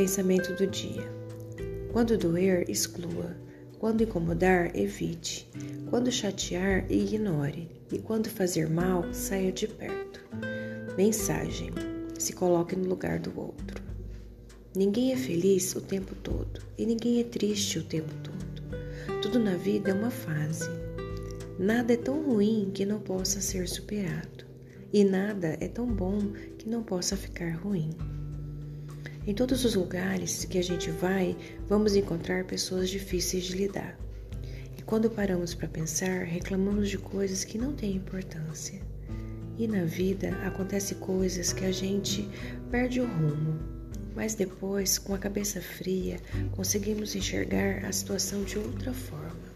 Pensamento do dia. Quando doer, exclua. Quando incomodar, evite. Quando chatear, ignore. E quando fazer mal, saia de perto. Mensagem: se coloque no lugar do outro. Ninguém é feliz o tempo todo e ninguém é triste o tempo todo. Tudo na vida é uma fase. Nada é tão ruim que não possa ser superado, e nada é tão bom que não possa ficar ruim. Em todos os lugares que a gente vai, vamos encontrar pessoas difíceis de lidar. E quando paramos para pensar, reclamamos de coisas que não têm importância. E na vida acontecem coisas que a gente perde o rumo, mas depois, com a cabeça fria, conseguimos enxergar a situação de outra forma.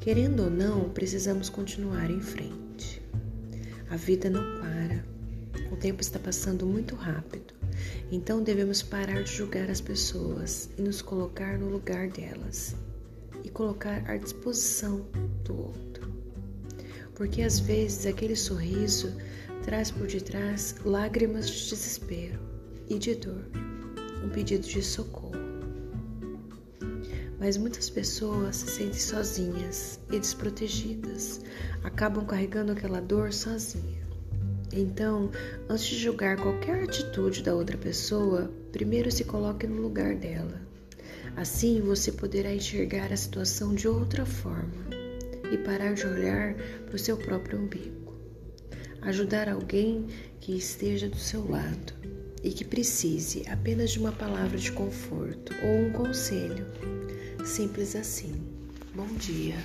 Querendo ou não, precisamos continuar em frente. A vida não para. O tempo está passando muito rápido então devemos parar de julgar as pessoas e nos colocar no lugar delas e colocar à disposição do outro. Porque às vezes aquele sorriso traz por detrás lágrimas de desespero e de dor, um pedido de socorro. Mas muitas pessoas se sentem sozinhas e desprotegidas, acabam carregando aquela dor sozinha. Então, antes de julgar qualquer atitude da outra pessoa, primeiro se coloque no lugar dela. Assim você poderá enxergar a situação de outra forma e parar de olhar para o seu próprio umbigo. Ajudar alguém que esteja do seu lado e que precise apenas de uma palavra de conforto ou um conselho. Simples assim. Bom dia.